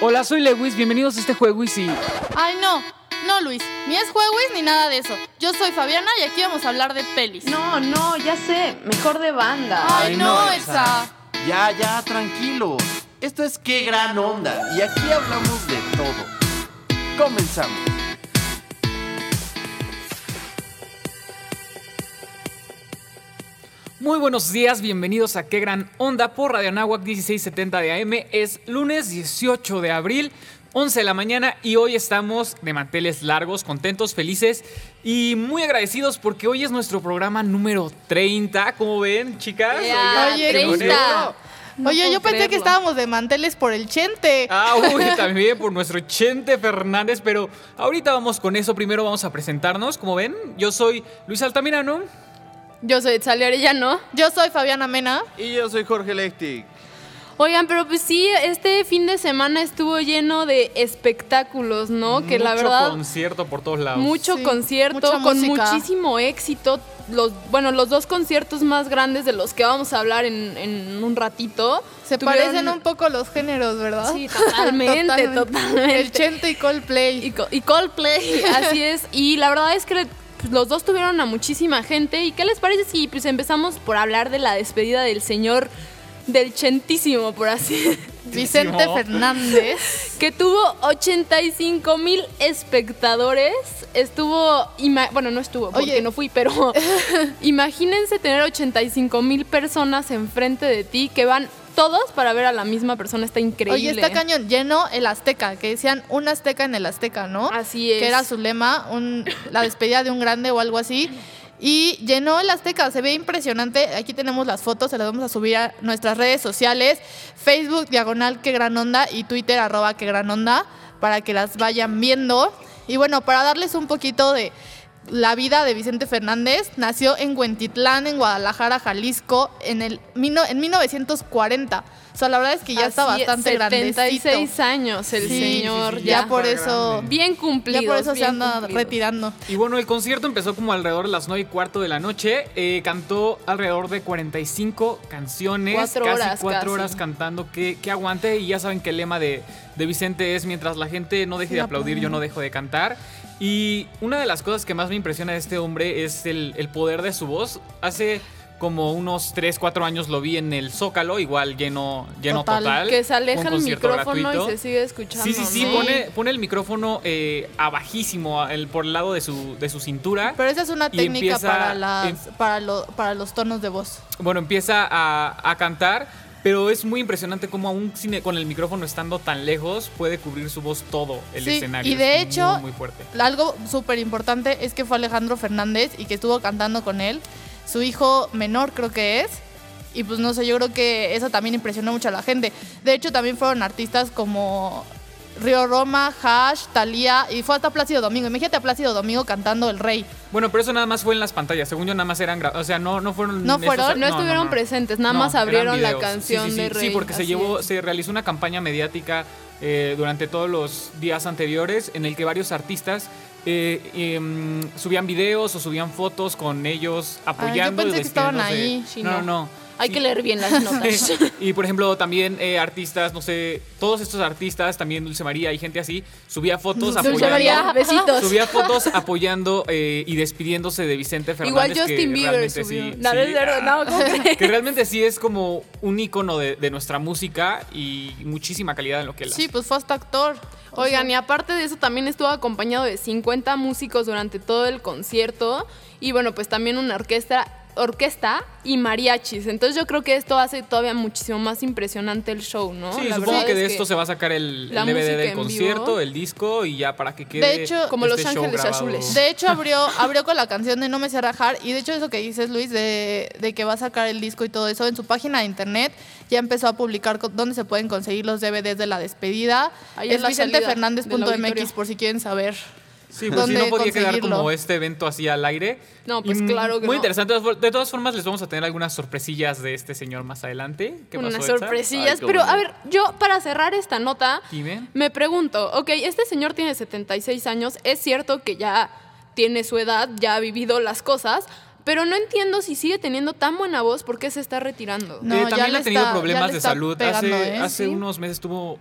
Hola, soy Lewis, bienvenidos a este juego y sí. Ay, no, no, Luis, ni es jueguis ni nada de eso. Yo soy Fabiana y aquí vamos a hablar de pelis. No, no, ya sé, mejor de banda. Ay, Ay, no, no, esa. Ya, ya, tranquilos. Esto es qué gran onda y aquí hablamos de todo. Comenzamos. Muy buenos días, bienvenidos a Qué Gran Onda por Radio Anáhuac 1670 de AM. Es lunes 18 de abril, 11 de la mañana y hoy estamos de manteles largos, contentos, felices y muy agradecidos porque hoy es nuestro programa número 30. ¿Cómo ven, chicas? Ya, Oye, 30. No Oye, yo pensé que estábamos de manteles por el chente. Ah, uy, también por nuestro Chente Fernández, pero ahorita vamos con eso. Primero vamos a presentarnos. Como ven, yo soy Luis Altamirano. Yo soy Sally Arellano. Yo soy Fabiana Mena. Y yo soy Jorge Lectic. Oigan, pero pues sí, este fin de semana estuvo lleno de espectáculos, ¿no? que la Mucho verdad, concierto por todos lados. mucho Sí, concierto mucha con música. muchísimo éxito. Los, bueno, los dos conciertos más grandes de los que vamos a hablar en, en un ratito. Se tuvieron- parecen un poco los géneros, ¿verdad? Sí, totalmente, totalmente. El chente y Coldplay. Y, Co- y Coldplay, así es. Y la verdad es que pues, los dos tuvieron a muchísima gente. ¿Y qué les parece si pues, empezamos por hablar de la despedida del señor del Chentísimo, por así Vicente. Fernández. que tuvo 85 mil espectadores. Estuvo, bueno, no estuvo porque Oye. no fui, pero imagínense tener 85 mil personas enfrente de ti que van todos para ver a la misma persona. Está increíble. Oye, está cañón. Llenó el Azteca, que decían un Azteca en el Azteca, ¿no? Así es. Que era su lema, un- la despedida de un grande o algo así. Y llenó el Azteca, se ve impresionante. Aquí tenemos las fotos, se las vamos a subir a nuestras redes sociales: Facebook, diagonal, que gran onda, y Twitter, arroba, que gran onda, para que las vayan viendo. Y bueno, para darles un poquito de la vida de Vicente Fernández, nació en Huentitlán, en Guadalajara, Jalisco, en, el, en 1940. O sea, la verdad es que ya está Así bastante grandecito. 76 años el Sí, señor. sí, sí, ya, ya, por eso, grande. bien cumplido. ya por eso se anda retirando. Y bueno, el concierto empezó como alrededor de las 9 y cuarto de la noche. Eh, cantó alrededor de 45 canciones. Cuatro casi horas, cuatro casi. horas cantando. Que, que aguante. Y ya saben que el lema de, de Vicente es: mientras la gente no deje de aplaudir, yo no dejo de cantar. Y una de las cosas que más me impresiona de este hombre es el, el poder de su voz. Hace como unos 3, 4 años lo vi en el Zócalo, igual lleno, lleno Total. total. Que se aleja el micrófono gratuito. y se sigue escuchando. Sí, sí, sí, ¿no? pone, pone el micrófono eh, a bajísimo, a- el, por el lado de su, de su cintura. Pero esa es una técnica empieza para, las, para, lo- para los tonos de voz. Bueno, empieza a, a cantar, pero es muy impresionante cómo aún sin- con el micrófono estando tan lejos puede cubrir su voz todo el Sí, escenario. y de Es hecho- muy, muy fuerte. Algo súper importante es que fue Alejandro Fernández y que estuvo cantando con él. Su hijo menor creo que es. Y pues no sé, yo creo que eso también impresionó mucho a la gente. De hecho, también fueron artistas como Río Roma, Hash, Thalía y fue hasta Plácido Domingo. Imagínate a Plácido Domingo cantando El Rey. Bueno, pero eso nada más fue en las pantallas. Según yo, nada más eran. O sea, no, no fueron. ¿No esos- fueron? No estuvieron presentes, nada más abrieron la canción Sí, sí, sí, de Sí, Rey, porque se llevó, es. se realizó una campaña mediática eh, durante todos los días anteriores en el que varios artistas eh, em, subían videos o subían fotos con ellos apoyando. y pensé que estaban despidiéndose. ahí. Sí, no, no, no. Hay Sí. que leer bien las notas. y por ejemplo, también eh, artistas, no sé, todos estos artistas, también Dulce María y gente así, subía fotos Dulce apoyando. María, besitos. Subía fotos apoyando eh, y despidiéndose de Vicente Igual Fernández. Justin que Bieber subió. sí- No, sí, no que realmente sí es como un icono de, de nuestra música y muchísima calidad en lo que él Sí, hace. pues fue hasta actor. O Oigan, y aparte de eso también estuvo acompañado de 50 músicos durante todo el concierto y bueno, pues también una orquesta orquesta y mariachis. Entonces yo creo que esto hace todavía muchísimo más impresionante el show, ¿no? Sí, La supongo verdad que es de esto se va a sacar el, DVD del concierto, vivo. el disco y ya para que quede De hecho, Como Los este show Ángeles. Azules. De hecho, abrió, abrió con la canción de No me sé rajar. Y de hecho, eso que dices, Luis, de, de que va a sacar el disco y todo eso, en su página de internet ya empezó a publicar dónde se pueden conseguir los DVDs de la despedida. Ahí es del vicentefernández.mx auditorio. por si quieren saber. Sí, pues sí, dónde no podía quedar como este evento así al aire. No, pues Y, claro que Muy no. interesante. De todas formas, les vamos a tener algunas sorpresillas de este señor más adelante. ¿Qué pasó, unas sorpresillas. Ay, qué Pero a ver, yo para cerrar esta nota, Dime. me pregunto, ok, este señor tiene 76 años, es cierto que ya tiene su edad, ya ha vivido las cosas, pero no entiendo si sigue teniendo tan buena voz, ¿por qué se está retirando? No, Eh, también ha tenido está- problemas le de salud. pegando, hace ¿eh? hace Sí. unos meses tuvo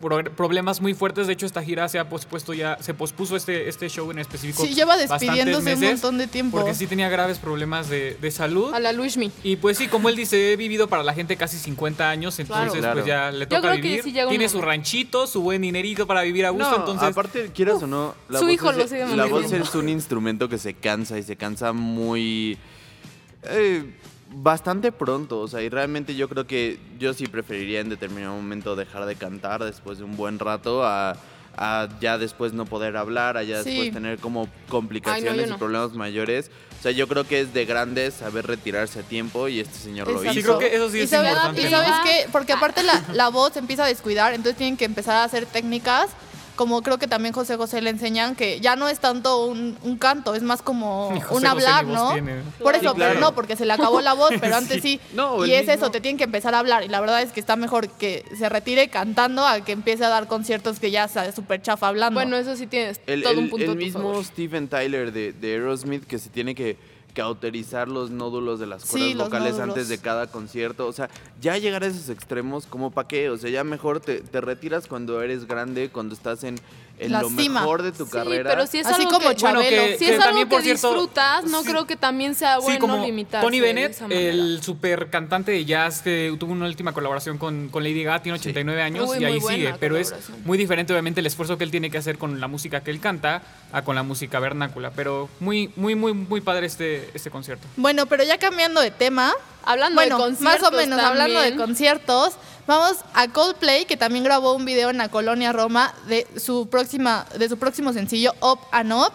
pro- problemas muy fuertes. De hecho, esta gira se ha pospuesto ya, se pospuso este, este show en específico. Sí, lleva despidiéndose un montón de tiempo. Porque sí tenía graves problemas de, de salud. A la Luismi. Y pues sí, como él dice, he vivido para la gente casi 50 años, entonces Claro. pues ya le Yo toca vivir. sí llega un Tiene su ranchito, su buen dinerito para vivir a gusto, No, entonces aparte, quieras o no, la Su voz, hijo es, lo sigue la voz es un instrumento que se cansa y se cansa muy... eh, bastante pronto, o sea, y realmente yo creo que yo sí preferiría en determinado momento dejar de cantar después de un buen rato a, a ya después no poder hablar, a ya Sí. después tener como complicaciones yo y no. problemas mayores. O sea, yo creo que es de grandes saber retirarse a tiempo y este señor lo Exacto. Sí, hizo. creo que eso sí y es sabes, importante. y ¿no? sabes qué, porque aparte la, la voz se empieza a descuidar, entonces tienen que empezar a hacer técnicas, como creo que también José José le enseñan, que ya no es tanto un, un canto, es más como José un hablar, ¿no? tiene. Por eso, Sí, claro. pero no, porque se le acabó la voz, pero antes sí. No, y es eso, te tienen que empezar a hablar, y la verdad es que está mejor que se retire cantando a que empiece a dar conciertos que ya sea súper chafa hablando. Bueno, eso sí tienes El, todo el- un punto el mismo favor. Steven Tyler de, de Aerosmith que se tiene que cauterizar los nódulos de las Sí, cuerdas los vocales antes de cada concierto. O sea, ya llegar a esos extremos, ¿cómo para qué? O sea, ya mejor te, te retiras cuando eres grande, cuando estás en, en La lo cima. mejor de tu Sí, carrera. pero si es Así algo como que, Chabelo. Bueno, que- si que es algo también, que por cierto, disfrutas, no sí. creo que también sea bueno sí, como limitarse Tony de Bennett, el super cantante de jazz que tuvo una última colaboración con, con Lady Gaga, tiene 89 años Uy, y ahí sigue. Pero es muy diferente, obviamente, el esfuerzo que él tiene que hacer con la música que él canta a con la música vernácula. Pero muy, muy, muy, muy padre este, este concierto. Bueno, pero ya cambiando de tema, Hablando bueno, de conciertos más o menos hablando de conciertos, vamos a Coldplay que también grabó un video en la colonia Roma de su próxima de su próximo sencillo Up and Up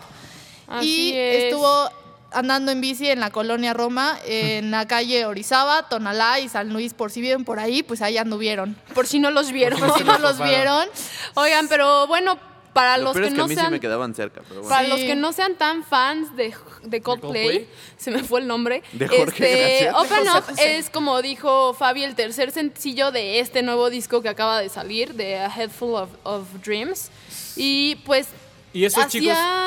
Así y es. estuvo andando en bici en la colonia Roma en la calle Orizaba, Tonalá y San Luis por si viven por ahí, pues ahí anduvieron. Por si no los vieron. Por si no los vieron, Oigan, pero bueno, para Lo los que es que no a mí sean sí me quedaban cerca, pero bueno. Para Sí. los que no sean tan fans de, de Coldplay, Coldplay? se me fue el nombre. De Jorge, este. Open De Up es, como dijo Fabi, el tercer sencillo de este nuevo disco que acaba de salir, de A Head Full of, of Dreams. Y pues Y esos hacía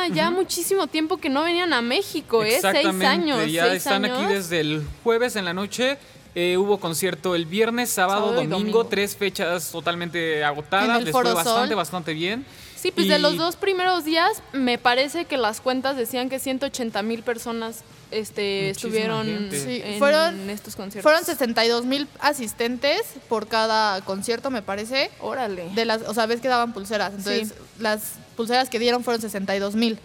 chicos. ya muchísimo tiempo que no venían a México, ¿eh? Seis años. ya seis están años. aquí desde el jueves en la noche. Eh, hubo concierto el viernes, sábado, domingo, domingo. tres fechas totalmente En agotadas. el Les fue bastante, bastante bien. Sí, pues Y- de los dos primeros días me parece que las cuentas decían que 180 mil personas este, Muchísima estuvieron. Sí, en fueron- estos conciertos. fueron 62 mil asistentes por cada concierto, me parece. Órale. de las, o sea, ves que daban pulseras, entonces las pulseras que dieron fueron 62 mil.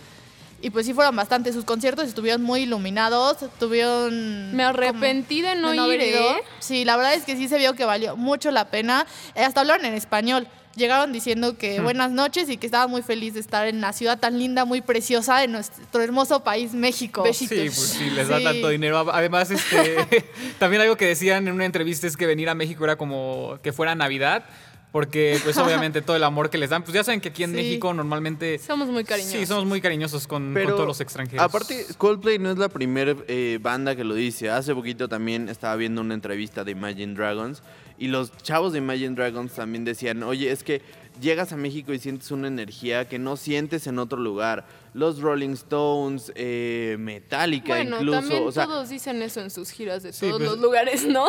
Y pues sí fueron bastante, sus conciertos estuvieron muy iluminados, tuvieron... Me como- arrepentí de no, haber ir, ido. ¿eh? Sí, la verdad es que sí se vio que valió mucho la pena. Eh, hasta hablaron en español. Llegaron diciendo que buenas noches y que estaban muy felices de estar en la ciudad tan linda, muy preciosa de nuestro hermoso país, México. Besitos. Sí, pues sí, les da Sí. tanto dinero. Además, este, también algo que decían en una entrevista es que venir a México era como que fuera Navidad, porque pues obviamente todo el amor que les dan, pues ya saben que aquí en Sí. México normalmente... Somos muy cariñosos. Sí, somos muy cariñosos con, con todos los extranjeros. Aparte, Coldplay no es la primera eh, banda que lo dice. Hace poquito también estaba viendo una entrevista de Imagine Dragons y los chavos de Imagine Dragons también decían, oye, es que llegas a México y sientes una energía que no sientes en otro lugar. Los Rolling Stones, eh, Metallica Bueno, incluso. también o sea, todos dicen eso en sus giras de Sí, todos pues- los lugares, ¿no?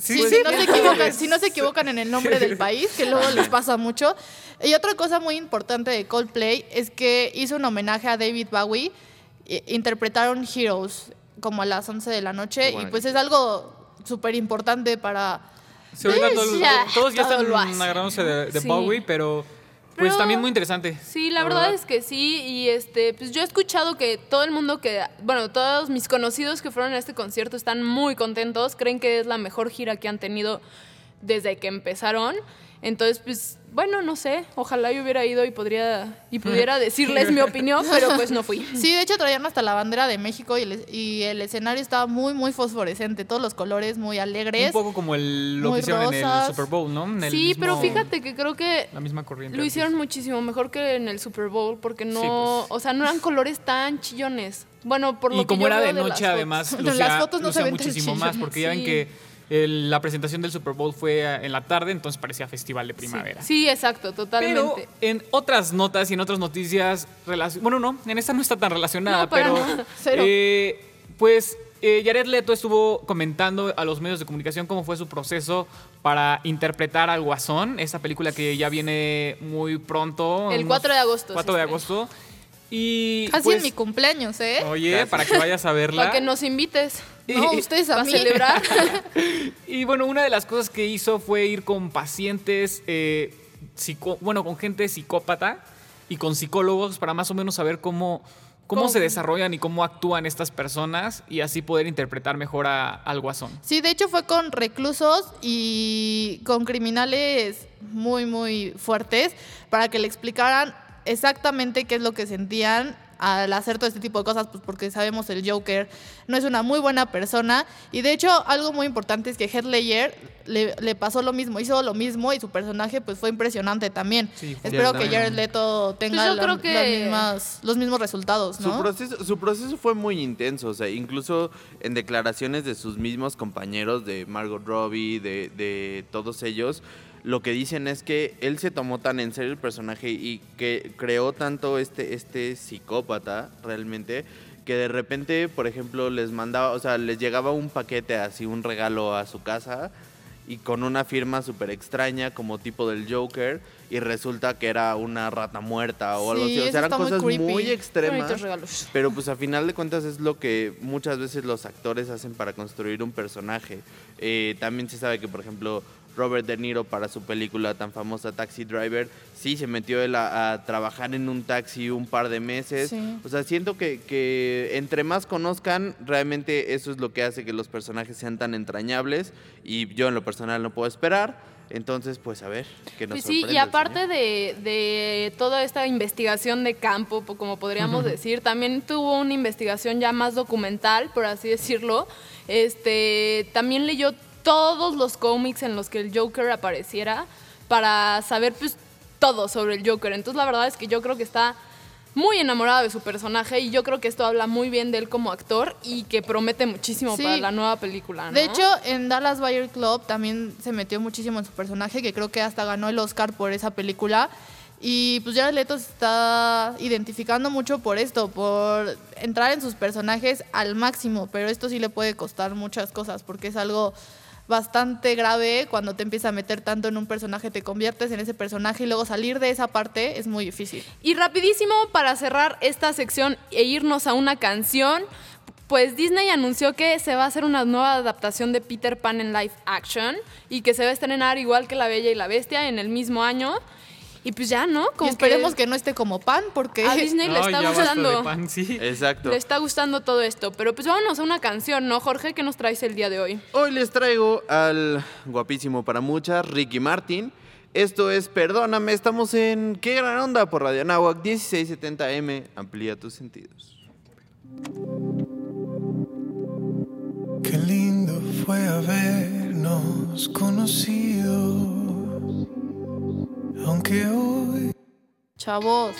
Sí, pues, si, no se equivocan, si no se equivocan en el nombre del país, que luego les pasa mucho. Y otra cosa muy importante de Coldplay es que hizo un homenaje a David Bowie. e- Interpretaron Heroes como a las 11 de la noche y pues es algo súper importante para... Sí, todos, ya, todos ya todo están agarrándose de, de Sí. Bowie, pero pues también muy interesante. Sí, la, verdad, es que sí. Y este, pues yo he escuchado que todo el mundo que, bueno, todos mis conocidos que fueron a este concierto están muy contentos. Creen que es la mejor gira que han tenido desde que empezaron. Entonces, pues, bueno, no sé. Ojalá yo hubiera ido y podría y pudiera decirles mi opinión, pero pues no fui. Sí, de hecho traían hasta la bandera de México y el, y el escenario estaba muy, muy fosforescente. Todos los colores muy alegres. Un poco como el, lo que hicieron en el. Super Bowl, ¿no? En el Sí, mismo- pero fíjate que creo que La misma corriente. lo hicieron muchísimo mejor que en el Super Bowl porque no, Sí, pues. o sea, no eran colores tan chillones. Bueno, por lo Y que como yo era veo de las noche, fotos. además, lucía, las fotos no se ven tan muchísimo más, porque ya ven que el- la presentación del Super Bowl fue eh, en la tarde, entonces parecía festival de primavera. Sí, exacto, Pero totalmente. en otras notas y en otras noticias, bueno, no, en esta no está tan relacionada, No, pero eh, pues eh, Jared Leto estuvo comentando a los medios de comunicación cómo fue su proceso para interpretar al Guasón, esta película que ya viene muy pronto. El unos 4 de agosto. 4 se de agosto. Y Casi pues, en mi cumpleaños, ¿eh? Oye, Casi. para que vayas a verla. Para que nos invites. no, ustedes a mí. celebrar. Y bueno, una de las cosas que hizo fue ir con pacientes, eh, psico- bueno, con gente psicópata y con psicólogos para más o menos saber cómo, cómo ¿Cómo? se desarrollan y cómo actúan estas personas y así poder interpretar mejor a- al guasón. Sí, de hecho fue con reclusos y con criminales muy, muy fuertes para que le explicaran exactamente qué es lo que sentían al hacer todo este tipo de cosas, pues porque sabemos el Joker no es una muy buena persona. Y de hecho, algo muy importante es que Heath Ledger le, le pasó lo mismo, hizo lo mismo y su personaje pues fue impresionante también. Sí, Espero que también. Jared Leto tenga Pues yo la- creo que- las mismas- los mismos resultados, ¿no? Su, proceso, su proceso fue muy intenso, o sea, incluso en declaraciones de sus mismos compañeros, de Margot Robbie, de, de todos ellos, lo que dicen es que él se tomó tan en serio el personaje y que creó tanto este, este psicópata realmente que de repente, por ejemplo, les mandaba, o sea, les llegaba un paquete así, un regalo a su casa y con una firma súper extraña como tipo del Joker y resulta que era una rata muerta o algo Sí, así. O sea, eran muy cosas muy Bonitos extremas. Pero pues a final de cuentas es lo que muchas veces los actores hacen para construir un personaje. Eh, también se sabe que, por ejemplo, Robert De Niro para su película tan famosa Taxi Driver, sí se metió él a, a trabajar en un taxi un par de meses. Sí. O sea, siento que, que entre más conozcan, realmente eso es lo que hace que los personajes sean tan entrañables. Y yo en lo personal no puedo esperar. Entonces, pues a ver, que nos Pues sí, y aparte de, de toda esta investigación de campo, po- como podríamos decir, también tuvo una investigación ya más documental, por así decirlo. Este, también leyó todos los cómics en los que el Joker apareciera para saber pues todo sobre el Joker. Entonces la verdad es que yo creo que está muy enamorado de su personaje y yo creo que esto habla muy bien de él como actor y que promete muchísimo Sí. para la nueva película. ¿no? De hecho, en Dallas Buyer Club también se metió muchísimo en su personaje, que creo que hasta ganó el Oscar por esa película. Y pues Jared Leto se está identificando mucho por esto, por entrar en sus personajes al máximo, pero esto sí le puede costar muchas cosas, porque es algo bastante grave cuando te empiezas a meter tanto en un personaje, te conviertes en ese personaje y luego salir de esa parte es muy difícil. Y rapidísimo para cerrar esta sección e irnos a una canción, pues Disney anunció que se va a hacer una nueva adaptación de Peter Pan en live action y que se va a estrenar igual que La Bella y la Bestia en el mismo año. Y pues ya, ¿no? y esperemos que, no esté como pan, porque a Disney le está gustando. pan, sí. Exacto. Le está gustando todo esto. Pero pues vámonos a una canción, ¿no, Jorge? ¿Qué nos traes el día de hoy? Hoy les traigo al guapísimo para muchas, Ricky Martin. Esto es Perdóname, estamos en Qué gran onda por Radio Anáhuac 1670M. Amplía tus sentidos. Qué lindo fue habernos conocido. Chavos,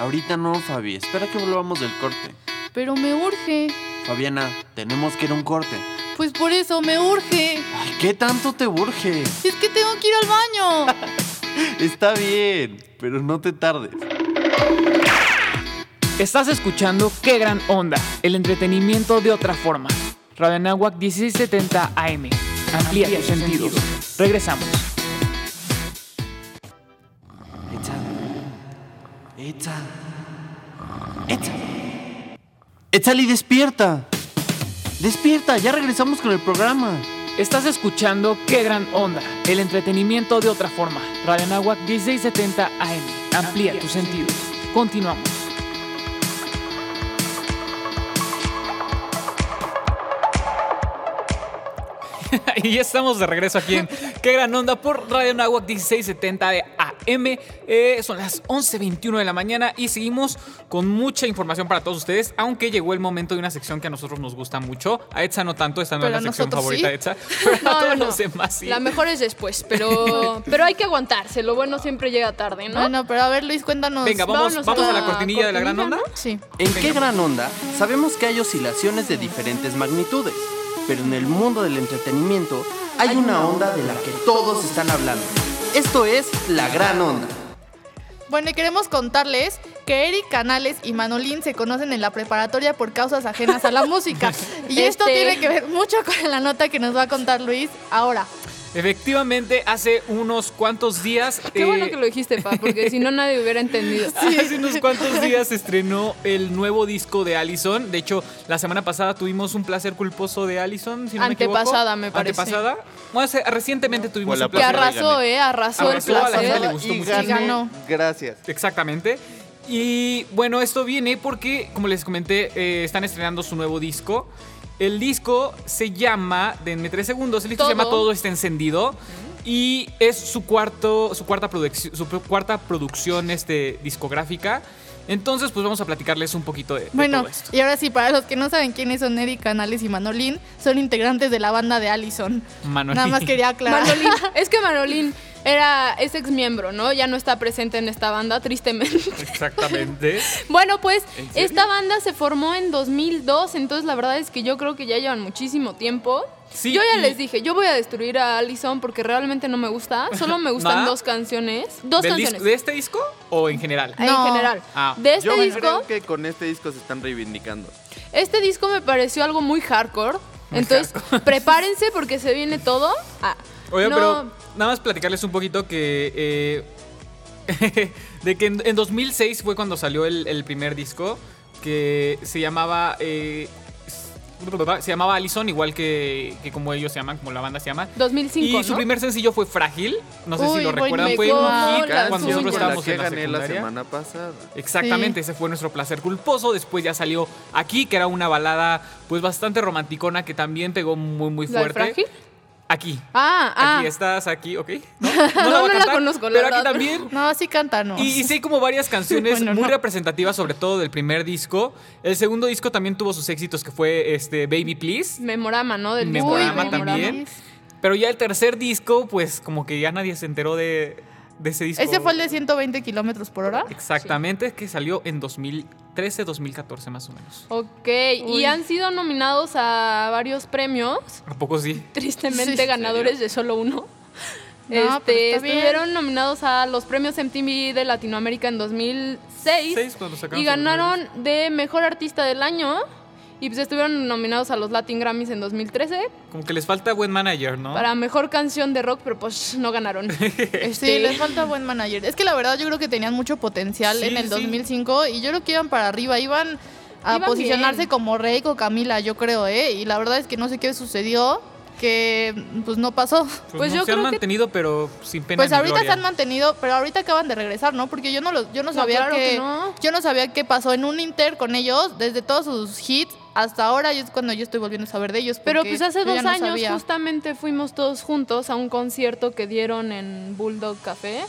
Ahorita no, Fabi. Espera que volvamos del corte. pero me urge. Fabiana, tenemos que ir a un corte. Pues por eso me urge. Ay, ¿qué tanto te urge? Es que tengo que ir al baño. Está bien, pero no te tardes. Estás escuchando Qué gran onda, el entretenimiento de otra forma. Radio Anáhuac 1670 AM. Amplía tus sentidos. Regresamos. Etza. Etza. Etza. Etzali, despierta. Despierta, ya regresamos con el programa. Estás escuchando Qué gran onda, el entretenimiento de otra forma. Radio Anáhuac 1670 AM. Amplía tus sentidos. Continuamos. y ya estamos de regreso aquí en Qué gran onda por Radio Nahuac 1670 de AM. Eh, son las 11.21 de la mañana y seguimos con mucha información para todos ustedes, aunque llegó el momento de una sección que a nosotros nos gusta mucho. A Etza no tanto, esta no Pero es la sección favorita sí. de Etza, pero a todos no, no. los demás sí. La mejor es después, pero, pero hay que aguantarse. Lo bueno siempre llega tarde, ¿no? Bueno, pero a ver, Luis, cuéntanos. Venga, vamos, vamos a a la la cortinilla de la gran onda. Sí. En qué gran onda sabemos que hay oscilaciones de diferentes magnitudes, pero en el mundo del entretenimiento hay una onda de la que todos están hablando. Esto es la gran onda. Bueno, y queremos contarles que Eric Canales y Manolín se conocen en la preparatoria por causas ajenas a la música. Y esto Este- tiene que ver mucho con la nota que nos va a contar Luis ahora. Efectivamente, hace unos cuantos días. Qué bueno eh, que lo dijiste, Pa, porque si no nadie hubiera entendido. Hace unos cuantos días se estrenó el nuevo disco de Allison. De hecho, la semana pasada tuvimos un placer culposo de Allison, si no me equivoco. Antepasada, me parece. Antepasada. Bueno, recientemente tuvimos un Que placer. placer. arrasó, ¿eh? Arrasó el Arrasó, a la gente le placer. gustó y ganó. Gracias. Exactamente. Y bueno, esto viene porque, como les comenté, eh, están estrenando su nuevo disco. El disco se llama, denme tres segundos, el disco se llama Todo está encendido. Y es su, cuarto, su, cuarta, producción su cuarta producción este, discográfica. Entonces, pues vamos a platicarles un poquito de, de Bueno, todo esto. y ahora sí, para los que no saben quiénes son Eric Canales y Manolín, son integrantes de la banda de Allison. Manolín. Nada más quería aclarar. Manolín, es que Manolín era, es ex miembro, ¿no? Ya no está presente en esta banda, tristemente. Exactamente. Bueno, pues ¿En esta banda se formó en 2002, entonces la verdad es que yo creo que ya llevan muchísimo tiempo. Sí, yo ya y- les dije, yo voy a destruir a Allison porque realmente no me gusta, solo me gustan ¿Nada? dos canciones. Dos ¿Del canciones. ¿De este disco o en general? En No. general. Ah. de este Yo disco, creo que con este disco se están reivindicando. este disco me pareció algo muy hardcore. Entonces, prepárense porque se viene todo. Ah, Oye, no, pero nada más platicarles un poquito que. eh, de que en, en 2006 fue cuando salió el, el primer disco que se llamaba. eh, se llamaba Allison, igual que, que como ellos se llaman, como la banda se llama. 2005, Y su ¿no? primer sencillo fue Frágil. No sé Uy, si lo recuerdan. Fue un hit cuando nosotros la estábamos que en la gané la secundaria. semana pasada. Exactamente, ese fue nuestro placer culposo. Después ya salió aquí, que era una balada pues bastante romanticona que también pegó muy muy ¿La de fuerte. Frágil? Aquí. Ah, ah. Aquí estás, aquí, ¿ok? No, No, la no la cantar, conozco, la Pero aquí también. No, sí cántanos. Y, y sí hay como varias canciones Bueno, muy no. representativas, sobre todo del primer disco. El segundo disco también tuvo sus éxitos, que fue este Baby Please. Memorama, ¿no? Del. Memorama Uy, también. Pero ya el tercer disco, pues como que ya nadie se enteró de, de ese disco. Ese fue el de 120 kilómetros por hora. Exactamente, que salió en 2013, 2014 más o menos. Ok, Uy. y han sido nominados a varios premios, ¿A poco sí? tristemente Sí, ¿en ganadores de solo uno. este, bien. estuvieron nominados a los premios MTV de Latinoamérica en 2006 Seis, cuando sacaron y ganaron de Mejor Artista del Año y pues estuvieron nominados a los Latin Grammys en 2013 Como que les falta buen manager, ¿no? para Mejor Canción de Rock, pero pues no ganaron. Este, Sí, les falta buen manager. Es que la verdad yo creo que tenían mucho potencial Sí, en el sí. 2005 y yo creo que iban para arriba, iban a Iban posicionarse bien. como Rey o Camila, yo creo, ¿eh? Y la verdad es que no sé qué sucedió, que pues no pasó. Pues, Pues no, yo se han creo que- mantenido, pero sin pena Pues ni ahorita gloria. se han mantenido, pero ahorita acaban de regresar, ¿no? Porque yo no los, yo no No, sabía claro que, que no. yo no sabía qué pasó en un Inter con ellos, desde todos sus hits hasta ahora es cuando yo estoy volviendo a saber de ellos. Pero pues hace dos no años sabía. justamente fuimos todos juntos a un concierto que dieron en Bulldog Café.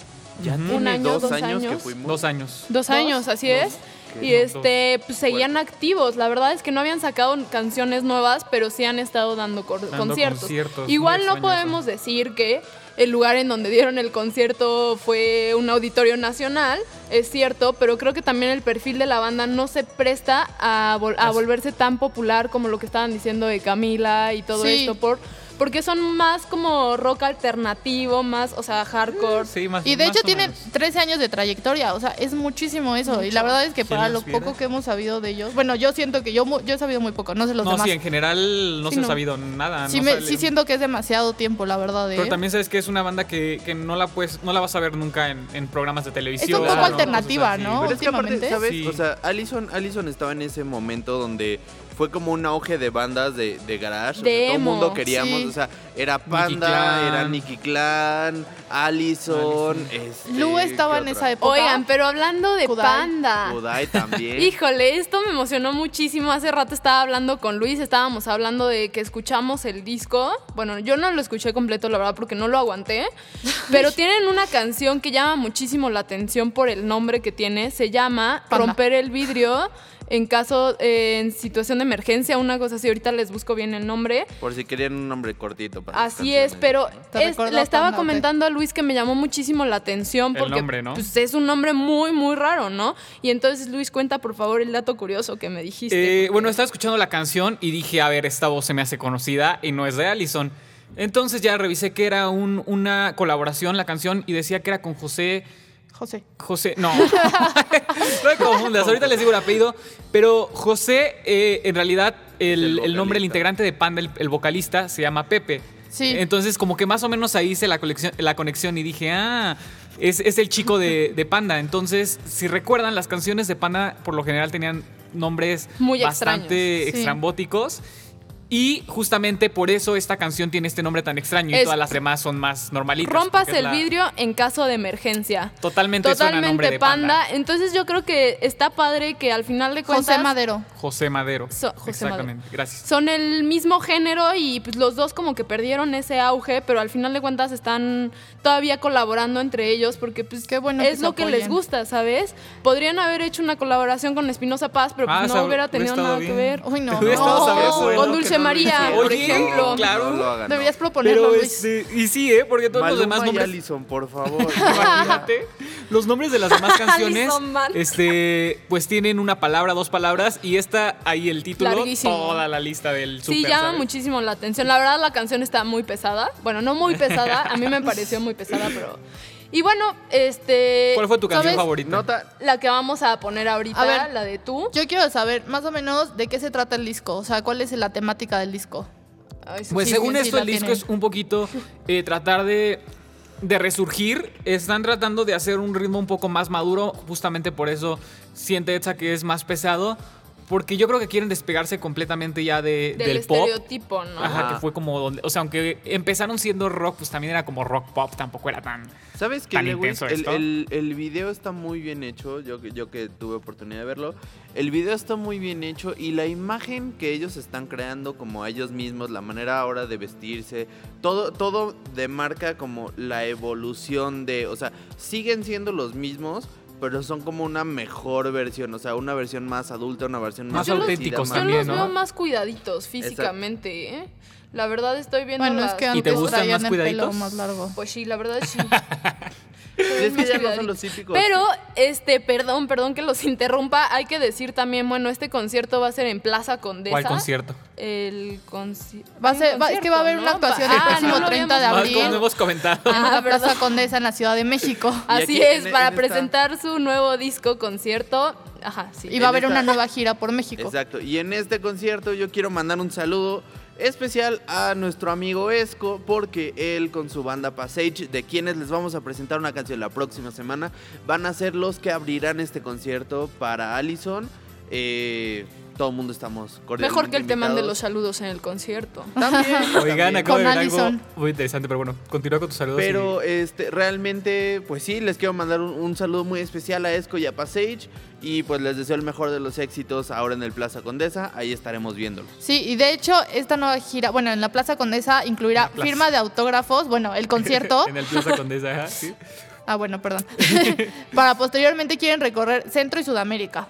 Ya tiene Un año, dos, dos años, que años. fuimos. Dos años. Dos, años, así es. Y este, pues seguían activos. La verdad es que no habían sacado canciones nuevas, pero sí han estado dando, conciertos. conciertos, Igual no podemos decir que el lugar en donde dieron el concierto fue un auditorio nacional, es cierto, pero creo que también el perfil de la banda no se presta a, vol- a volverse tan popular como lo que estaban diciendo de Camila y todo Sí. esto, por, porque son más como rock alternativo, más, o sea, hardcore. Sí, más Y de más hecho menos. 13 años de trayectoria, o sea, es muchísimo eso. Y la verdad es que ¿Quién para lo poco que hemos sabido de ellos, bueno, yo siento que yo, yo he sabido muy poco, no sé los No, demás. sí, en general no Sí, se no. ha sabido nada. sí, no me- sí siento que es demasiado tiempo, la verdad. ¿eh? Pero también sabes que es una banda que, que no la puedes, no la vas a ver nunca en, en programas de televisión. Es un poco alternativa. ¿no? Pero es que aparte, últimamente. ¿sabes? Sí. O sea, Allison, Allison estaba en ese momento donde fue como un auge de bandas de, de garage. o De sea, todo el mundo queríamos, sí. o sea, era Panda, era Nicky Clan, Allison, este, Lu estaba ¿qué en otra? esa época. Oigan, pero hablando de Kudai. Panda. Kudai también. Híjole, esto me emocionó muchísimo. Hace rato estaba hablando con Luis, estábamos hablando de que escuchamos el disco. Bueno, yo no lo escuché completo, la verdad, porque no lo aguanté. Pero tienen una canción que llama muchísimo la atención por el nombre que tiene. Se llama Panda. Romper el vidrio en caso, eh, en situación de emergencia, una cosa así. Ahorita les busco bien el nombre. Por si querían un nombre cortito para Así es, pero es- le estaba comentando a Luis que me llamó muchísimo la atención El porque nombre, ¿no? pues, es un nombre muy, muy raro, ¿no? Y entonces, Luis, cuenta por favor el dato curioso que me dijiste. Eh, porque- bueno, estaba escuchando la canción y dije, a ver, esta voz se me hace conocida y no es de Allison. Entonces ya revisé que era un- una colaboración la canción y decía que era con José José. José, no. no me confundas, ahorita les digo el apellido. Pero José, eh, en realidad, el, el el nombre del vocalista. integrante de Panda, el, el vocalista, se llama Pepe. Sí. Entonces, como que más o menos ahí hice la, colección- la conexión y dije, ah, es, es el chico de, de Panda. Entonces, si recuerdan, las canciones de Panda por lo general tenían nombres Muy bastante extraños. Sí. Y justamente por eso esta canción tiene este nombre tan extraño y todas las demás son más normalitas. Rompas el la- vidrio en caso de emergencia. Totalmente, suena a nombre Totalmente de panda. panda. Entonces yo creo que está padre que al final de cuentas José Madero. José Madero. So- José Exactamente, gracias. son el mismo género y pues, los dos como que perdieron ese auge, pero al final de cuentas están todavía colaborando entre ellos porque pues Qué bueno es que lo que les gusta, ¿sabes? Podrían haber hecho una colaboración con Espinosa Paz, pero pues Ah, no sab- hubiera tenido nada bien. que ver. Uy, no. No. con Dulce María, por Oye, ejemplo. claro. No lo hagan. Deberías proponerlo, Pero Luis. este, y sí, ¿eh? Porque todos los demás y nombres. Allison, por favor. Imagínate. Los nombres de las demás canciones, Alison Man. este, pues tienen una palabra, dos palabras, y esta ahí el título, Larguísimo. toda la lista del super. Sí, llama ¿sabes? muchísimo la atención. La verdad, la canción está muy pesada. Bueno, no muy pesada. A mí me pareció muy pesada, pero. Y bueno, este. ¿Cuál fue tu canción ¿Sabes? favorita? Nota, La que vamos a poner ahorita, A ver. la de tú. Yo quiero saber más o menos de qué se trata el disco. O sea, cuál es la temática del disco. Ay, sí. Pues Sí, según sí, esto, el disco tienen. es un poquito eh, tratar de, de resurgir. Están tratando de hacer un ritmo un poco más maduro. Justamente por eso siente Etza que es más pesado. Porque yo creo que quieren despegarse completamente ya de, del, del pop. estereotipo, ¿no? Ajá, Ajá. que fue como donde. O sea, aunque empezaron siendo rock, pues también era como rock pop, tampoco era tan. ¿Sabes qué, Tan Lewis? intenso El, esto. el, el video está muy bien hecho, yo, que- yo que tuve oportunidad de verlo. El video está muy bien hecho y la imagen que ellos están creando como a ellos mismos, la manera ahora de vestirse, todo, todo demarca como la evolución de, o sea, siguen siendo los mismos, pero son como una mejor versión, o sea, una versión más adulta, una versión más Más Yo los- auténticos Yo también, los ¿no? veo más cuidaditos físicamente, ¿eh? La verdad estoy viendo Bueno, es que ¿Y te antes gustan traían más el pelo cuidaditos? más largo. Pues sí, la verdad sí. Es que ya no son los típicos. Pero, este, perdón, perdón que los interrumpa. Hay que decir también, bueno, este concierto va a ser en Plaza Condesa. ¿Cuál concierto? El conci- Va a ser- va- es que va a haber una actuación Va- el Ah, próximo no lo 30 de abril. Como hemos comentado. En Ah, la Plaza. Condesa en la Ciudad de México. Así aquí, es, en- para en esta- presentar su nuevo disco, concierto. Ajá, sí. Y va a haber esta- una nueva gira por México. Exacto. Y en este concierto yo quiero mandar un saludo especial a nuestro amigo Esco porque él con su banda Passage, de quienes les vamos a presentar una canción la próxima semana, van a ser los que abrirán este concierto para Allison. Eh, todo el mundo estamos cordialmente Mejor que él te mande los saludos en el concierto. También, Oigan, acabo de Con ver algo muy interesante, pero bueno, continúa con tus saludos. Pero y- este, realmente, pues sí, les quiero mandar un, un saludo muy especial a Esco y a Passage. Y pues les deseo el mejor de los éxitos ahora en el Plaza Condesa. Ahí estaremos viéndolo. Sí, y de hecho, esta nueva gira, bueno, en la Plaza Condesa incluirá La plaza. firma de autógrafos, bueno, el concierto. en el Plaza Condesa, ajá, sí. Ah, bueno, perdón. Para posteriormente quieren recorrer Centro y Sudamérica,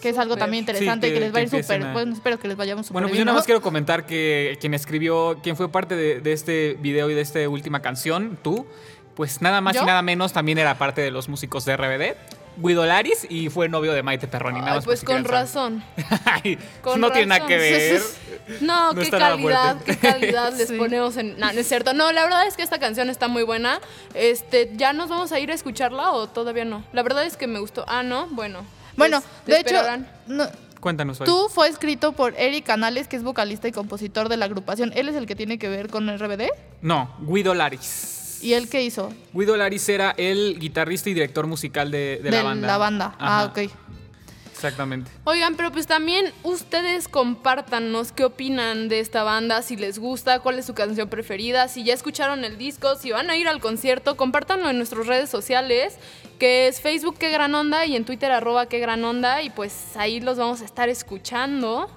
que es algo también interesante Sí, y que- que les va a ir que súper. Bueno, espero que les vayamos súper Bueno, pues bien, yo nada ¿no? más quiero comentar que quien escribió, quien fue parte de, de este video y de esta última canción, tú, pues nada más ¿Yo? y nada menos también era parte de los músicos de RBD. Guido Laris y fue novio de Maite Perroni. nada Ay, más pues si con razón. Ay, Con no tiene nada que ver. No, No qué calidad, qué calidad les Sí. ponemos en. No, no es cierto. No, la verdad es que esta canción está muy buena. Este, ¿ya nos vamos a ir a escucharla o todavía no? La verdad es que me gustó. Ah, no, bueno. Bueno, pues, de te hecho, no- Cuéntanos hoy. tú fue escrito por Eric Canales, que es vocalista y compositor de la agrupación. Él es el que tiene que ver con RBD. No, Guido Laris. ¿Y él qué hizo? Guido Laris era el guitarrista y director musical de, de la banda. Ah, Ajá, ok. Exactamente. Oigan, pero pues también ustedes compártanos qué opinan de esta banda, si les gusta, cuál es su canción preferida, si ya escucharon el disco, si van a ir al concierto, compártanlo en nuestras redes sociales, que es Facebook qué gran onda y en Twitter arroba qué gran onda y pues ahí los vamos a estar escuchando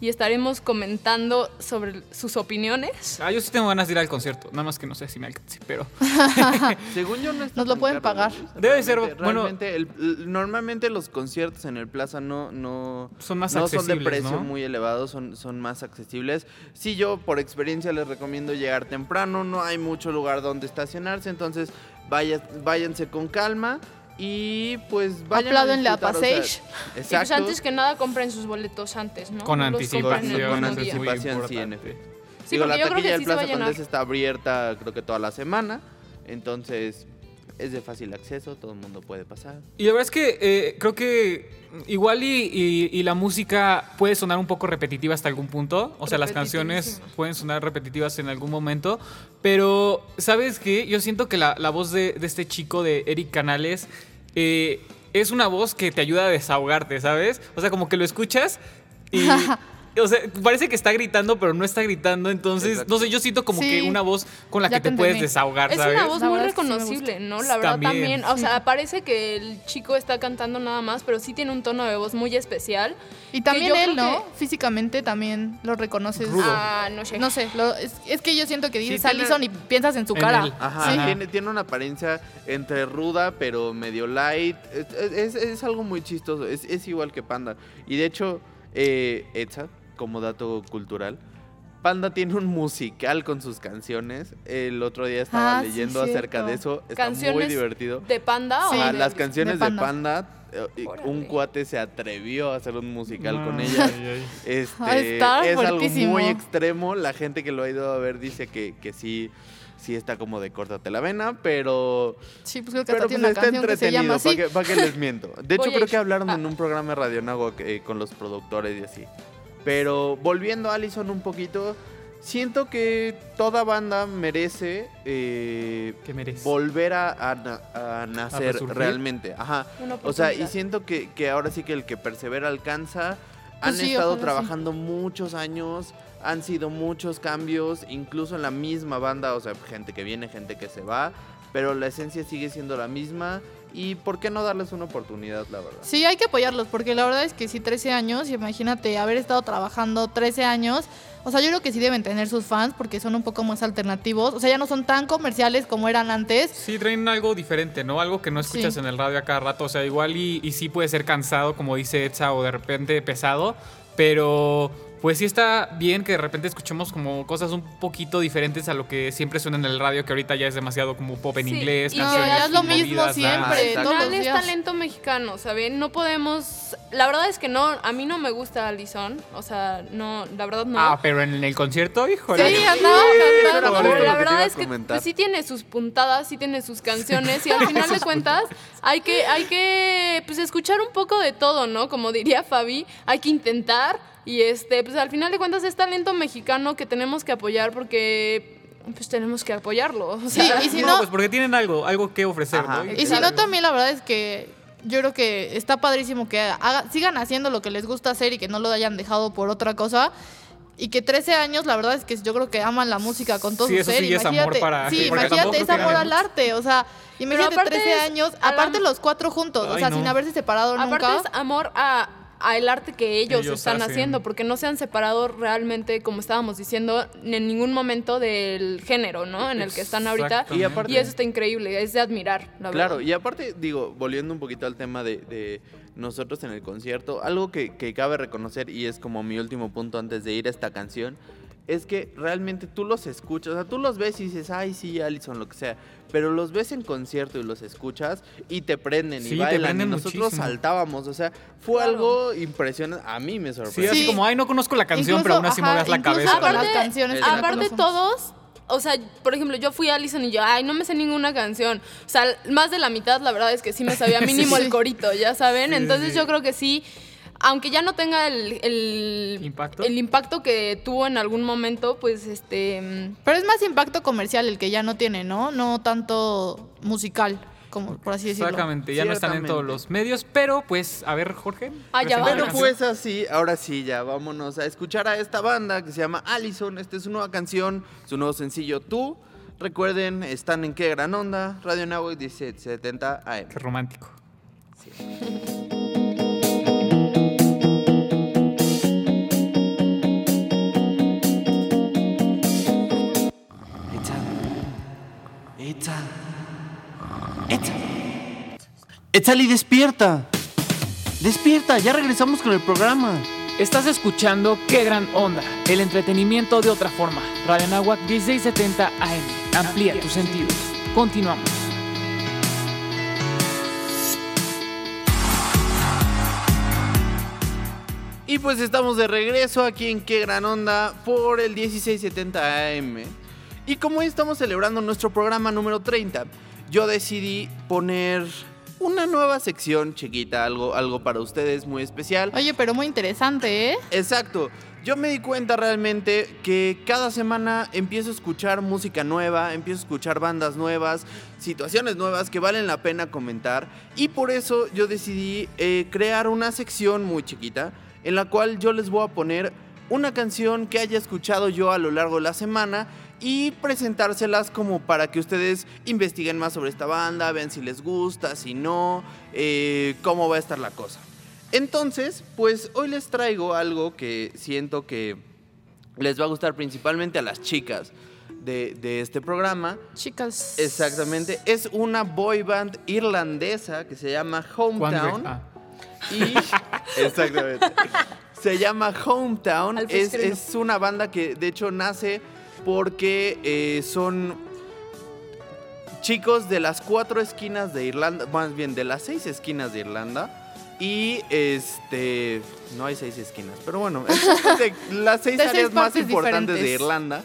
y estaremos comentando sobre sus opiniones. Ah, yo sí tengo ganas de ir al concierto. Nada más que no sé si me alcance, pero. Según yo no está Nos lo pueden caro, pagar. Luis. Debe ser, bueno- realmente el- el- normalmente los conciertos en el Plaza no, no Son más no son de precio ¿no? muy elevado, son, son más accesibles. Sí, yo por experiencia les recomiendo llegar temprano, no hay mucho lugar donde estacionarse, entonces vaya, váyanse con calma y pues vayan Apláudenle a disfrutar, o sea, Passage. Y pues exacto. antes que nada compren sus boletos antes, ¿no? Con No anticipación. con anticipación, sí, en importante. efecto. Sí, Digo, porque la yo creo taquilla que del sí se va a Plaza llenar. Condesa está abierta creo que toda la semana, entonces es de fácil acceso, todo el mundo puede pasar. Y la verdad es que eh, creo que igual y, y- y la música puede sonar un poco repetitiva hasta algún punto. O sea, las canciones pueden sonar repetitivas en algún momento. Pero, ¿sabes qué? Yo siento que la, la voz de, de este chico, de Eric Canales, eh, es una voz que te ayuda a desahogarte, ¿sabes? O sea, como que lo escuchas y... O sea, parece que está gritando, pero no está gritando. Entonces, Exacto. no sé, yo siento como Sí, que una voz con la ya que te, puedes desahogar, Es ¿sabes? una voz La muy es sí reconocible, ¿no? La verdad También. también. O sea, parece que el chico está cantando nada más, pero sí tiene un tono de voz muy especial. Y también él, ¿no? Físicamente también lo reconoces. Rudo. Ah, no sé. No sé, lo- es, es que yo siento que dices tiene- Allison y piensas en su En cara. él. Ajá, Sí. tiene, tiene una apariencia entre ruda, pero medio light. Es, es- es algo muy chistoso. Es, es igual que Panda. Y de hecho, eh, Etza, como dato cultural, Panda tiene un musical con sus canciones. El otro día estaba Ah, sí, leyendo acerca cierto. de eso. Está muy Canciones divertido. ¿De panda Sí. o Ajá, de- las canciones de de Panda. eh, un cuate se atrevió a hacer un musical No, con ellas. ay, ay. Este, Ah, está es algo muy extremo. La gente que lo ha ido a ver dice que, que sí, sí está como de córtate la vena, pero, Sí, pues creo que pero pues tiene una está canción que se llama entretenido. así. ¿Para qué, pa' les miento? De hecho, Voy creo que hablaron Ah. en un programa de Radio Nago eh, con los productores y así. Pero volviendo a Allison un poquito, siento que toda banda merece eh, ¿Qué merece? volver a, a a nacer resurgir. realmente. Ajá. O sea, y siento que, que ahora sí que el que persevera alcanza. Han Pues sí, estado ojalá sí. trabajando muchos años, han sido muchos cambios, incluso en la misma banda, o sea, gente que viene, gente que se va, pero la esencia sigue siendo la misma. ¿Y por qué no darles una oportunidad, la verdad? Sí, hay que apoyarlos, porque la verdad es que sí, 13 años, y imagínate haber estado trabajando 13 años. O sea, yo creo que sí deben tener sus fans porque son un poco más alternativos. O sea, ya no son tan comerciales como eran antes. Sí, traen algo diferente, ¿no? Algo que no escuchas Sí. en el radio a cada rato. O sea, igual y, y sí puede ser cansado, como dice Etza, o de repente pesado. Pero pues sí está bien que de repente escuchemos como cosas un poquito diferentes a lo que siempre suena en el radio, que ahorita ya es demasiado como pop en Sí, inglés, y canciones ya es lo mismo siempre, Al final es talento mexicano, ¿saben? No podemos... La verdad es que no, a mí no me gusta Alison, o sea, no, la verdad no. Ah, pero en el concierto, híjole. Sí, andaba cantando. pero lo la verdad es que pues, sí tiene sus puntadas, sí tiene sus canciones y al final de cuentas hay que, hay que pues, escuchar un poco de todo, ¿no? Como diría Fabi, hay que intentar y este, pues al final de cuentas es talento mexicano que tenemos que apoyar porque pues tenemos que apoyarlo. O Sí, y si no, no, pues porque tienen algo, algo que ofrecer, Ajá. ¿no? Y si no, también la verdad es que yo creo que está padrísimo que haga- sigan haciendo lo que les gusta hacer y que no lo hayan dejado por otra cosa. Y que 13 años, la verdad es que yo creo que aman la música con todo Sí, su eso ser. sí es amor imagínate, para- sí, imagínate, es amor al arte. O sea, imagínate aparte 13 es años, la- aparte los cuatro juntos, o sea, no. sin haberse separado Aparte nunca. es amor a, a el arte que ellos, Ellos están hacen. haciendo, porque no se han separado realmente, como estábamos diciendo, en ningún momento del género, ¿no? En el que están ahorita. Y aparte- Y eso está increíble, es de admirar, la Claro, verdad. y aparte, digo, volviendo un poquito al tema de, de nosotros en el concierto, algo que, que cabe reconocer y es como mi último punto antes de ir a esta canción, es que realmente tú los escuchas, o sea, tú los ves y dices, ay, sí, Allison, lo que sea, pero los ves en concierto y los escuchas y te prenden Sí, y te bailan prenden y nosotros muchísimo. saltábamos, o sea, fue Claro. algo impresionante, a mí me Sí, sorprendió. así Sí. como, ay, no conozco la canción, Incluso, pero aún así ajá, movías la cabeza. con ¿no? las canciones no aparte conocemos. todos, o sea, por ejemplo, yo fui a Allison y yo, ay, no me sé ninguna canción. O sea, más de la mitad, la verdad es que sí me sabía mínimo Sí. el corito, ya saben. Sí, Entonces sí. yo creo que sí, aunque ya no tenga el, el ¿Impacto? el impacto que tuvo en algún momento, pues este... mm, Pero es más impacto comercial el que ya no tiene, ¿no? No tanto musical, como por así decirlo. Exactamente, ya no están en todos los medios, pero pues, a ver, Jorge. Ah, ya Bueno, pues así, ahora sí, ya vámonos a escuchar a esta banda que se llama Allison. Esta es su nueva canción, su nuevo sencillo Tú. Recuerden, están en Qué Gran Onda, Radio Nahuatl 1770 AM. Qué romántico. Etzal. Etzal. Etzal. Etzal y despierta. Despierta, ya regresamos con el programa. Estás escuchando Qué Gran Onda, el entretenimiento de otra forma. Radio Nahuac 1670 AM. Amplía tus sentidos. Continuamos. Y pues estamos de regreso aquí en Qué Gran Onda por el 1670 AM. Y como hoy estamos celebrando nuestro programa número 30, yo decidí poner una nueva sección chiquita, algo, algo para ustedes muy especial. Oye, pero muy interesante, ¿eh? Exacto. Yo me di cuenta realmente que cada semana empiezo a escuchar música nueva, empiezo a escuchar bandas nuevas, situaciones nuevas que valen la pena comentar. Y por eso yo decidí eh, crear una sección muy chiquita en la cual yo les voy a poner una canción que haya escuchado yo a lo largo de la semana y presentárselas como para que ustedes investiguen más sobre esta banda, vean si les gusta, si no, eh, cómo va a estar la cosa. Entonces, pues hoy les traigo algo que siento que les va a gustar principalmente a las chicas de, de este programa. Chicas. Exactamente, es una boy band irlandesa que se llama Hometown. Ah. Y exactamente. Se llama Hometown. Es, es una banda que de hecho nace porque eh, son chicos de las cuatro esquinas de Irlanda, más bien de las seis esquinas de Irlanda. Y este. No hay seis esquinas, pero bueno, es de las seis De seis áreas más importantes de. Irlanda.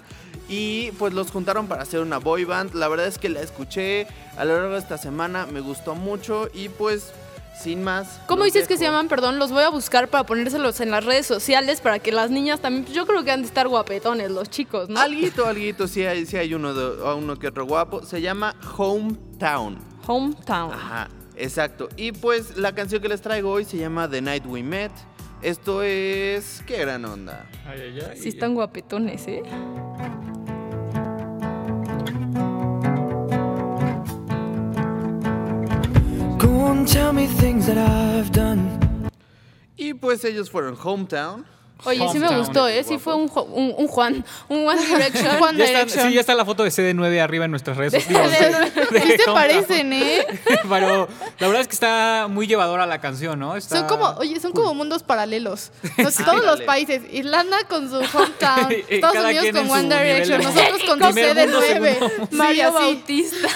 Y pues los juntaron para hacer una boy band. La verdad es que la escuché a lo largo de esta semana, me gustó mucho y pues sin más. ¿Cómo dices que se llaman? Perdón, los voy a buscar para ponérselos en las redes sociales para que las niñas también. pues, Yo creo que han de estar guapetones los chicos, ¿no? Alguito, alguito, sí hay, sí hay uno, de- uno que otro guapo. Se llama Hometown. Hometown. Ajá, exacto. Y pues la canción que les traigo hoy se llama The Night We Met. Esto es... ¡Qué gran onda! Ay, ay, ay. Sí están guapetones, ¿eh? Y pues ellos fueron Hometown. Oye, sí me gustó, ¿eh? Sí fue un, un, un Juan, un One Direction. One Ya está, sí, ya está la foto de CD9 arriba en nuestras redes sociales. Sí se parecen, ¿eh? Pero la verdad es que está muy llevadora la canción, ¿no? Está Son como, oye, son como mundos paralelos. Todos los países. Irlanda con su hometown. Estados cada Unidos con One Direction. Nosotros con tu Primer mundo, CD9. segundo. Sí, Mario así. Bautista.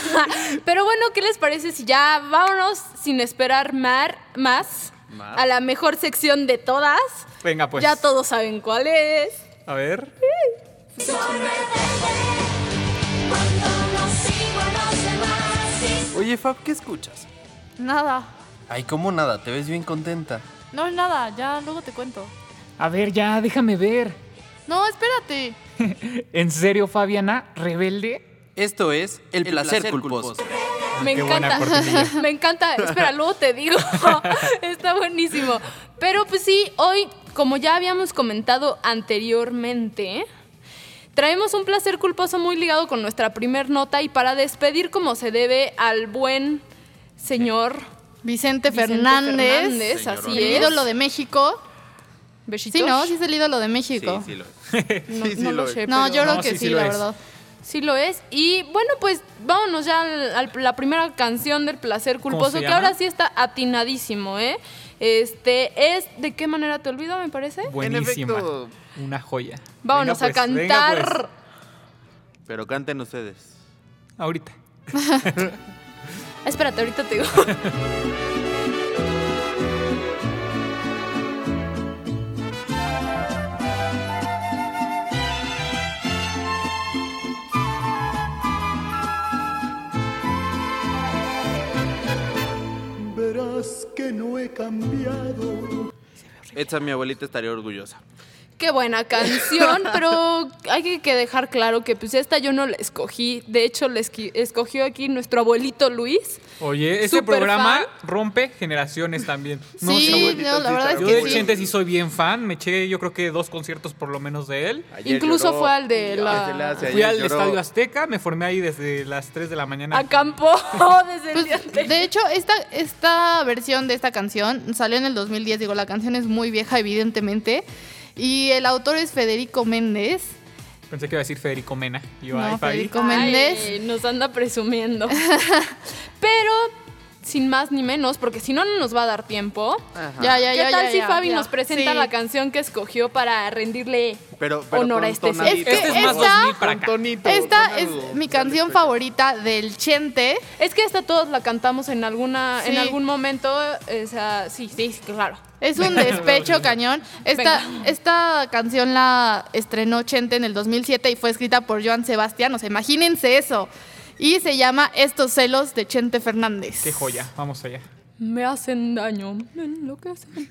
Pero bueno, ¿qué les parece si ya vámonos sin esperar mar, más Más. a la mejor sección de todas? Venga, pues. Ya todos saben cuál es. A ver. Oye, Fab, ¿qué escuchas? Nada. Ay, ¿cómo nada? Te ves bien contenta. No es nada, ya luego te cuento. A ver, ya, déjame ver. No, espérate. ¿En serio, Fabiana? ¿Rebelde? Esto es El, placer, culposo. Me Qué buena encanta. Me encanta. Espera, luego te digo. Está buenísimo. Pero pues sí, hoy, como ya habíamos comentado anteriormente, traemos un placer culposo muy ligado con nuestra primer nota y para despedir como se debe al buen señor Vicente, Vicente Fernández. Fernández, Señor así El es. ídolo de México. Besitos. Sí, ¿no? Sí es el ídolo de México. Sí, sí lo es. No, Sí, sí no lo sé. No, pero- yo creo No, que sí, la es. Sí lo es. Y bueno, pues vámonos ya a la primera canción del placer ¿Cómo culposo, que ahora sí está atinadísimo, ¿eh? Este es ¿De qué manera te olvido, me parece? Buenísima. efecto. Una joya. Vámonos Venga, a pues, venga, cantar. pues. Pero canten ustedes. Ahorita. Espérate, ahorita te digo. cambiado. Esta mi abuelita estaría orgullosa. Qué buena canción, pero hay que- dejar claro que pues esta yo no la escogí. De hecho, la esqui- escogió aquí nuestro abuelito Luis. Oye, este programa fan. rompe generaciones también. No sí, no, la verdad es Yo que de sí. Chente sí soy bien fan. Me eché yo creo que dos conciertos por lo menos de él. Ayer Incluso lloró. fue al de la- Fui al lloró. Estadio Azteca, me formé ahí desde las 3 de la mañana. Acampó desde el Pues, día anterior. de hecho, esta, esta versión de esta canción salió en el 2010. Digo, la canción es muy vieja, evidentemente. Y el autor es Federico Méndez. Pensé que iba a decir Federico Mena. Yo, No, ay. Federico Méndez. Ay, nos anda presumiendo. Pero, sin más ni menos, porque si no, no nos va a dar tiempo. Ajá. Ya, ya, ¿Qué ya. tal ya, si ya, Fabi ya. nos presenta Sí. la canción que escogió para rendirle Pero, pero honor a este. Este es más Esta- 2000 para Con acá. tonito, Esta es mi canción favorita del Chente. Es que esta todos la cantamos en alguna, en algún momento. O sea, sí, sí, sí, claro. Es un despecho cañón. Esta, Venga. esta canción la estrenó Chente en el 2007 y fue escrita por Joan Sebastián. O sea, imagínense eso. Y se llama Estos celos de Chente Fernández. Qué joya, vamos allá. Me hacen daño, me enloquecen.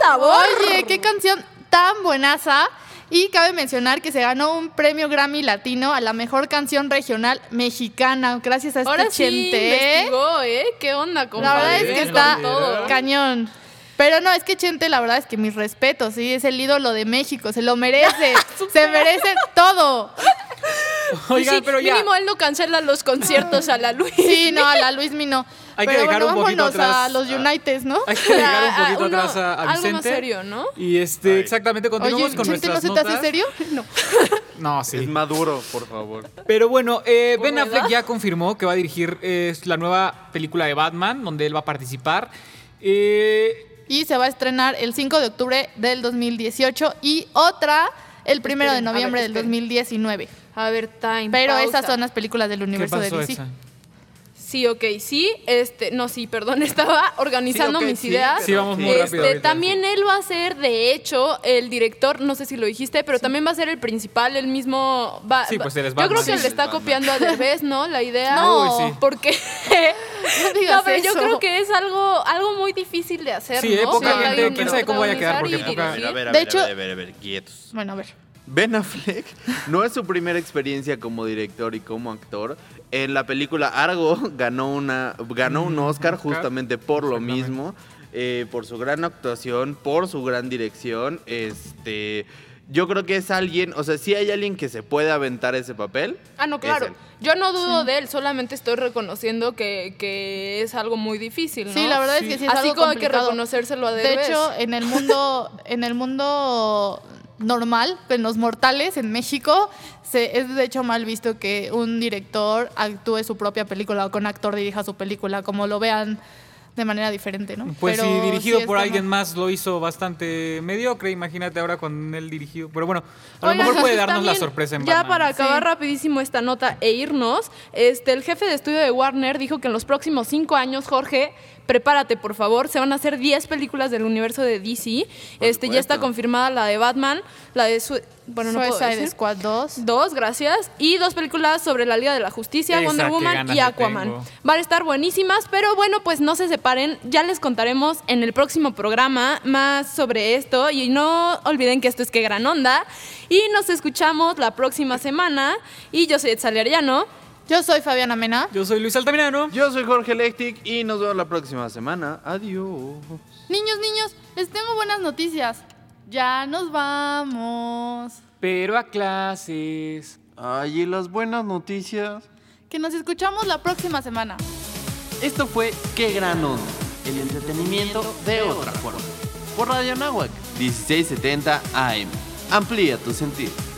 sabor. Oye, qué canción tan buenaza. Y cabe mencionar que se ganó un premio Grammy Latino a la mejor canción regional mexicana, gracias a este Ahora sí Chente. ¿eh? investigó, ¿eh? ¿Qué onda, La verdad es compadre? que está todo. cañón. Pero no, es que Chente, la verdad es que mis respetos, sí, es el ídolo de México, se lo merece, se merece todo. Oigan, Sí, pero ya. Mínimo él no cancela los conciertos a la Luis. Sí, no, a la Luis no. Hay que Pero dejar bueno, un poquito vámonos a atrás los a- United, ¿no? Hay que dejar un poquito uno- atrás a, a algo más Vicente. serio, ¿no? Y este, Ay. exactamente, continuamos Oye, con ¿no nuestras se te hace notas. serio? No. No, Es sí. maduro, por favor. Pero bueno, eh, ¿Por Ben verdad? Affleck ya confirmó que va a dirigir eh, la nueva película de Batman, donde él va a participar. Eh, Y se va a estrenar el 5 de octubre del 2018 y otra el 1 de noviembre ver, del esperen. 2019. A ver, time. Pero pausa. esas son las películas del ¿Qué universo de DC. Sí, ok, sí. Este, no, sí, perdón, estaba organizando Sí, mis sí, ideas. Sí, vamos muy Este, rápido ahorita, También él va a ser, de hecho, el director, no sé si lo dijiste, pero también va a ser el principal, el mismo. Va, Sí, pues él es Yo creo que Sí, le está Batman. copiando a Derbez, ¿no? La idea. No. Uy, sí. Porque. No digas no, pero yo eso. creo que es algo, algo muy difícil de hacer. Sí, eh, ¿no? poca O sea, gente, quién sabe cómo vaya a quedar, porque poca- A ver, a ver, a De ver, hecho- a ver, a ver, a ver, quietos. Bueno, a ver. Ben Affleck no es su primera experiencia como director y como actor. En la película Argo ganó, una, ganó un Oscar justamente por lo mismo, eh, por su gran actuación, por su gran dirección. Este, yo creo que es alguien, o sea, si hay alguien que se puede aventar ese papel. Ah, no, claro. Yo no dudo de él, solamente estoy reconociendo que, que es algo muy difícil, ¿no? Sí, la verdad Sí. es que sí es Así algo como hay que reconocérselo a De Derbez. hecho, en el mundo, en el mundo normal, en los mortales, en México, se, es de hecho mal visto que un director actúe su propia película o que un actor dirija su película, como lo vean de manera diferente, ¿no? Pues Pero si dirigido sí por como- alguien más lo hizo bastante mediocre, imagínate ahora con él dirigido. Pero bueno, a lo mejor puede darnos la sorpresa en Ya Batman. para acabar Sí. rapidísimo esta nota e irnos, este, el jefe de estudio de Warner dijo que en los próximos cinco años, Jorge, prepárate por favor, se van a hacer 10 películas del universo de DC. Este, ya está confirmada la de Batman, la de su bueno, no puedo Suicide. Squad 2. Dos, gracias. Y dos películas sobre la Liga de la Justicia, Esa, Wonder Woman y Aquaman. Van a estar buenísimas, pero bueno, pues no se separen. Ya les contaremos en el próximo programa más sobre esto. Y no olviden que esto es Que Gran Onda. Y nos escuchamos la próxima semana. Y yo soy Etzali Arellano. Yo soy Fabiana Mena. Yo soy Luis Altamirano. Yo soy Jorge Lectic y nos vemos la próxima semana. Adiós. Niños, niños, les tengo buenas noticias. Ya nos vamos. Pero a clases. Ay, y las buenas noticias. Que nos escuchamos la próxima semana. Esto fue Qué Gran Onda, el entretenimiento de otra forma. Por Radio Nahuac, 1670 AM. Amplía tu sentido.